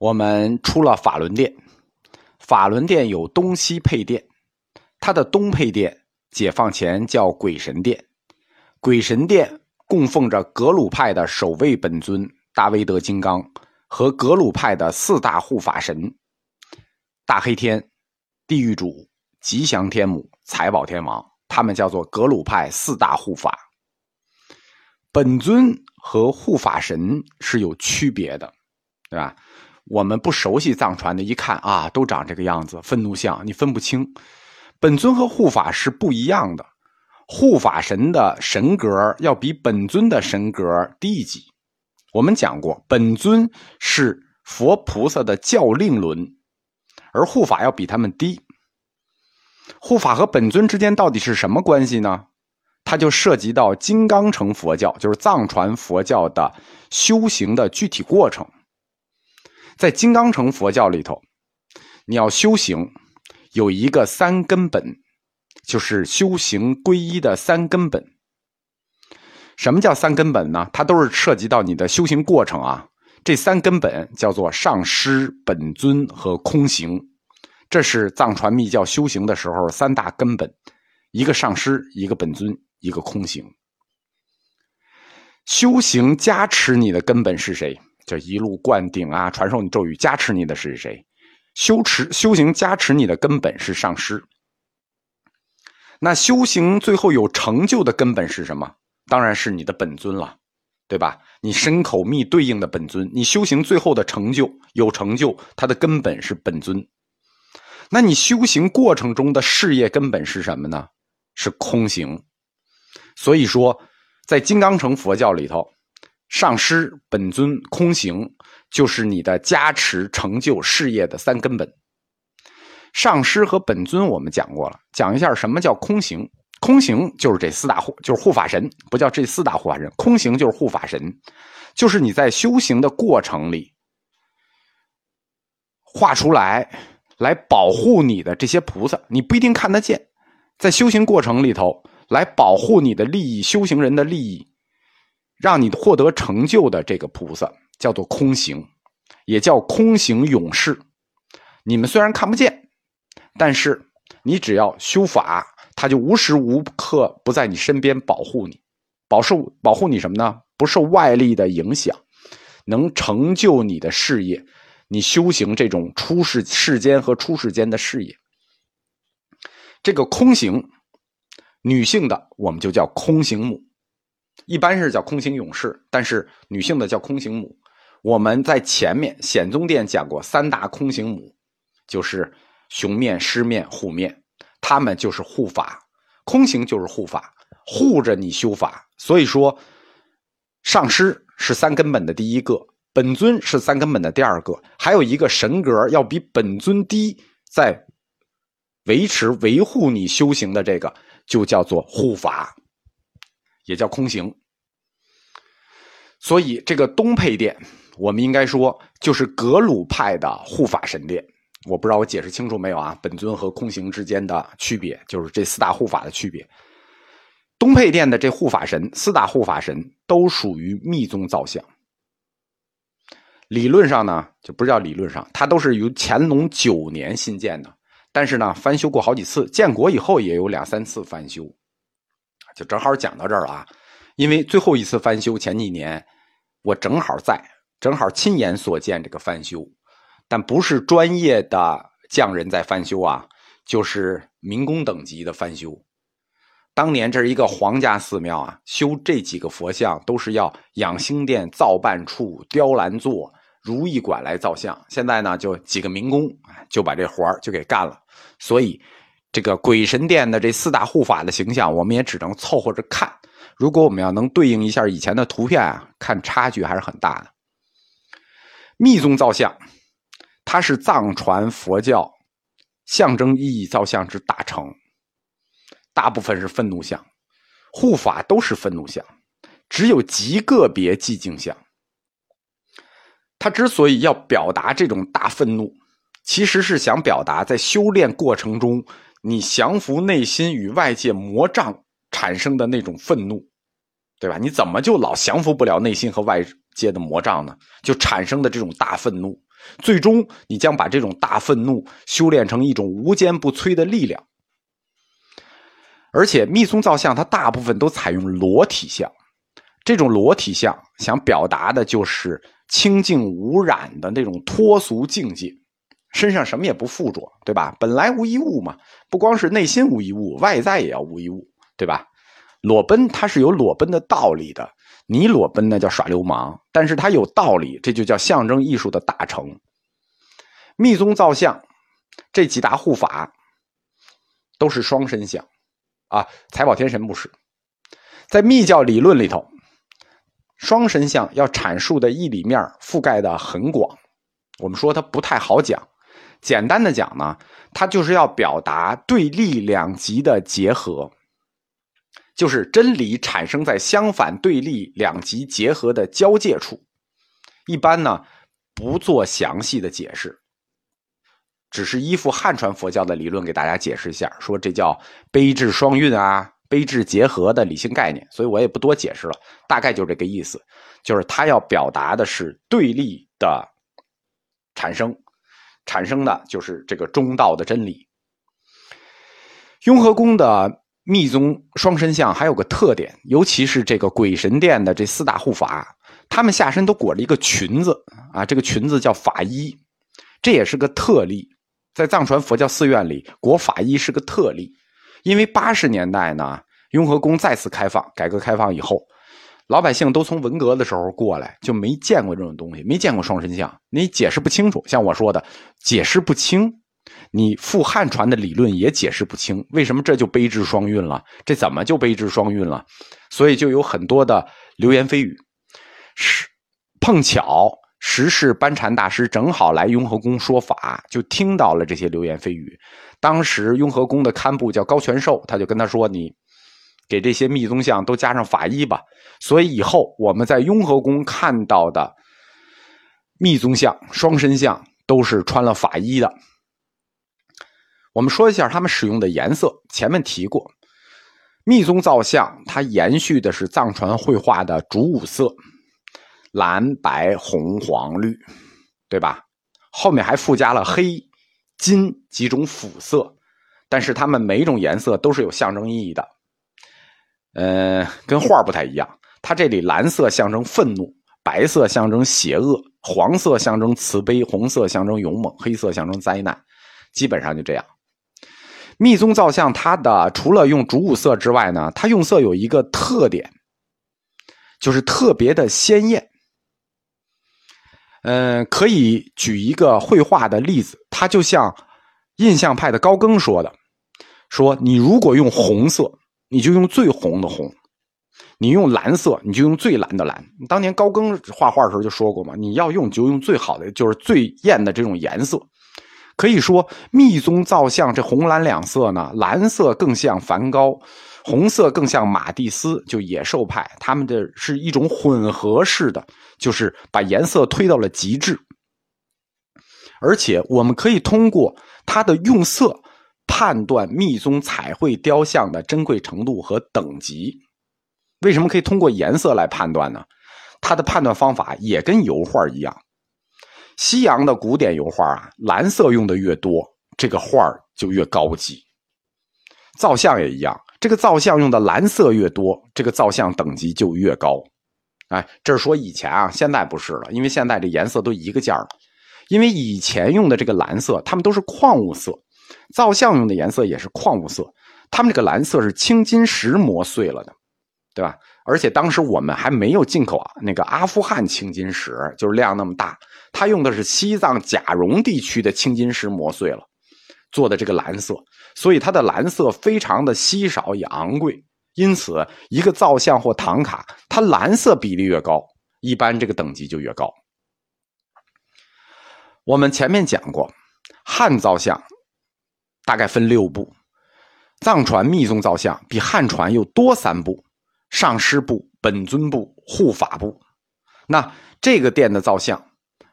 我们出了法轮殿，法轮殿有东西配殿，它的东配殿解放前叫鬼神殿，鬼神殿供奉着格鲁派的首位本尊大威德金刚和格鲁派的四大护法神大黑天、地狱主、吉祥天母、财宝天王，他们叫做格鲁派四大护法。本尊和护法神是有区别的，对吧？我们不熟悉藏传的，一看啊，都长这个样子，愤怒像，你分不清。本尊和护法是不一样的，护法神的神格要比本尊的神格低一级。我们讲过，本尊是佛菩萨的教令轮，而护法要比他们低。护法和本尊之间到底是什么关系呢？它就涉及到金刚乘佛教，就是藏传佛教的修行的具体过程。在金刚乘佛教里头，你要修行，有一个三根本，就是修行皈依的三根本。什么叫三根本呢？它都是涉及到你的修行过程啊。这三根本叫做上师、本尊和空行，这是藏传密教修行的时候三大根本：一个上师，一个本尊。一个空行，修行加持你的根本是谁？就一路灌顶啊，传授你咒语，加持你的是谁？修持修行加持你的根本是上师。那修行最后有成就的根本是什么？当然是你的本尊了，对吧？你身口密对应的本尊，你修行最后的成就有成就，它的根本是本尊。那你修行过程中的事业根本是什么呢？是空行。所以说，在金刚乘佛教里头，上师、本尊、空行，就是你的加持、成就事业的三根本。上师和本尊我们讲过了，讲一下什么叫空行。空行就是这四大护，就是护法神，不叫这四大护法神。空行就是护法神，就是你在修行的过程里画出来，来保护你的这些菩萨，你不一定看得见，在修行过程里头。来保护你的利益，修行人的利益，让你获得成就的这个菩萨叫做空行，也叫空行勇士。你们虽然看不见，但是你只要修法，他就无时无刻不在你身边保护你，保受保护你什么呢？不受外力的影响，能成就你的事业，你修行这种出世世间和出世间的事业。这个空行。女性的我们就叫空行母，一般是叫空行勇士，但是女性的叫空行母。我们在前面显宗殿讲过三大空行母，就是雄面、狮面、虎面，他们就是护法，空行就是护法，护着你修法。所以说，上师是三根本的第一个，本尊是三根本的第二个，还有一个神格要比本尊低，在维持维护你修行的这个。就叫做护法，也叫空行。所以这个东配殿，我们应该说就是格鲁派的护法神殿。我不知道我解释清楚没有啊？本尊和空行之间的区别，就是这四大护法的区别。东配殿的这护法神，四大护法神都属于密宗造像。理论上呢，就不叫理论上，它都是由乾隆九年新建的。但是呢，翻修过好几次，建国以后也有两三次翻修，就正好讲到这儿了啊。因为最后一次翻修前几年，我正好在，正好亲眼所见这个翻修，但不是专业的匠人在翻修啊，就是民工等级的翻修。当年这是一个皇家寺庙啊，修这几个佛像都是要养心殿造办处雕栏座。如意馆来造像，现在呢就几个民工就把这活儿就给干了。所以，这个鬼神殿的这四大护法的形象，我们也只能凑合着看。如果我们要能对应一下以前的图片啊，看差距还是很大的。密宗造像，它是藏传佛教象征意义造像之大成，大部分是愤怒像，护法都是愤怒像，只有极个别寂静像。他之所以要表达这种大愤怒，其实是想表达在修炼过程中，你降服内心与外界魔障产生的那种愤怒，对吧？你怎么就老降服不了内心和外界的魔障呢？就产生的这种大愤怒，最终你将把这种大愤怒修炼成一种无坚不摧的力量。而且密宗造像它大部分都采用裸体像，这种裸体像想表达的就是清净无染的那种脱俗境界，身上什么也不附着，对吧？本来无一物嘛，不光是内心无一物，外在也要无一物，对吧？裸奔它是有裸奔的道理的，你裸奔那叫耍流氓，但是它有道理，这就叫象征艺术的大成。密宗造像这几大护法都是双身像。啊，财宝天神不是，在密教理论里头，双身像要阐述的义理面覆盖的很广。我们说它不太好讲，简单的讲呢，它就是要表达对立两极的结合，就是真理产生在相反对立两极结合的交界处。一般呢，不做详细的解释。只是依附汉传佛教的理论给大家解释一下，说这叫悲智双运啊，悲智结合的理性概念，所以我也不多解释了，大概就这个意思，就是他要表达的是对立的产生，产生的就是这个中道的真理。雍和宫的密宗双身像还有个特点，尤其是这个鬼神殿的这四大护法，他们下身都裹着一个裙子啊，这个裙子叫法衣，这也是个特例。在藏传佛教寺院里，裹法衣是个特例，因为八十年代呢，雍和宫再次开放，改革开放以后，老百姓都从文革的时候过来，就没见过这种东西，没见过双身像，你解释不清楚。像我说的，解释不清，你附汉传的理论也解释不清，为什么这就悲智双运了？这怎么就悲智双运了？所以就有很多的流言蜚语，是碰巧。时世班禅大师正好来雍和宫说法，就听到了这些流言蜚语。当时雍和宫的堪布叫高全寿，他就跟他说：“你给这些密宗像都加上法衣吧。”所以以后我们在雍和宫看到的密宗像、双身像都是穿了法衣的。我们说一下他们使用的颜色，前面提过，密宗造像它延续的是藏传绘画的主五色。蓝白红黄绿，对吧？后面还附加了黑、金几种辅色，但是它们每一种颜色都是有象征意义的。呃，跟画不太一样。它这里蓝色象征愤怒，白色象征邪恶，黄色象征慈悲，红色象征勇猛，黑色象征灾难。基本上就这样。密宗造像，它的除了用主五色之外呢，它用色有一个特点，就是特别的鲜艳。嗯，可以举一个绘画的例子，它就像印象派的高更说的：“说你如果用红色，你就用最红的红；你用蓝色，你就用最蓝的蓝。”当年高更画画的时候就说过嘛：“你要用就用最好的，就是最艳的这种颜色。”可以说，密宗造像这红蓝两色呢，蓝色更像梵高，红色更像马蒂斯，就野兽派，他们的是一种混合式的。就是把颜色推到了极致，而且我们可以通过它的用色判断密宗彩绘雕像的珍贵程度和等级。为什么可以通过颜色来判断呢？它的判断方法也跟油画一样。西洋的古典油画啊，蓝色用的越多，这个画就越高级。造像也一样，这个造像用的蓝色越多，这个造像等级就越高。哎，这是说以前啊，现在不是了，因为现在这颜色都一个价了。因为以前用的这个蓝色，它们都是矿物色，造像用的颜色也是矿物色。他们这个蓝色是青金石磨碎了的，对吧？而且当时我们还没有进口啊，那个阿富汗青金石，就是量那么大，他用的是西藏甲绒地区的青金石磨碎了做的这个蓝色，所以它的蓝色非常的稀少也昂贵。因此，一个造像或唐卡，它蓝色比例越高，一般这个等级就越高。我们前面讲过，汉造像大概分六部，藏传密宗造像比汉传又多三部：上师部、本尊部、护法部。那这个殿的造像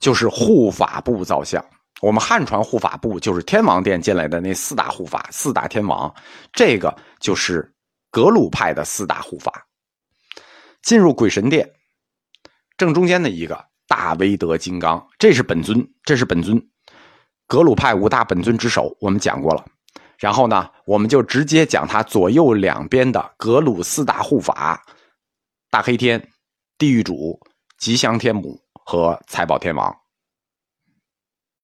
就是护法部造像。我们汉传护法部就是天王殿进来的那四大护法、四大天王，这个就是。格鲁派的四大护法，进入鬼神殿，正中间的一个大威德金刚，这是本尊，这是本尊，格鲁派五大本尊之首，我们讲过了。然后呢，我们就直接讲他左右两边的格鲁四大护法：大黑天、地狱主、吉祥天母和财宝天王。